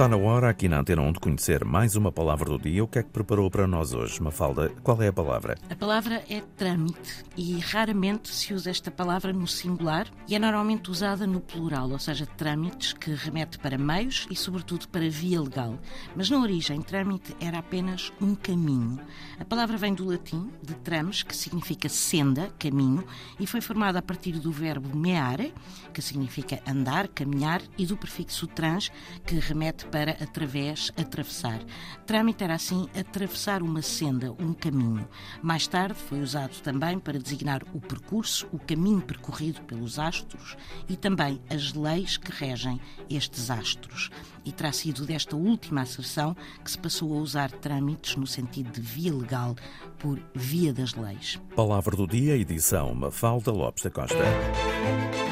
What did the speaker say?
Está na hora, aqui na Antena 1, de conhecer mais uma palavra do dia. O que é que preparou para nós hoje? Mafalda, qual é a palavra? A palavra é trâmite e raramente se usa esta palavra no singular e é normalmente usada no plural, ou seja, trâmites, que remete para meios e, sobretudo, para via legal. Mas na origem, trâmite era apenas um caminho. A palavra vem do latim, de trames, que significa senda, caminho, e foi formada a partir do verbo meare, que significa andar, caminhar, e do prefixo trans, que remete para através, atravessar. Trâmite era assim atravessar uma senda, um caminho. Mais tarde foi usado também para designar o percurso, o caminho percorrido pelos astros e também as leis que regem estes astros. E terá sido desta última asserção que se passou a usar trâmites no sentido de via legal por via das leis. Palavra do dia, edição Mafalda Lopes da Costa.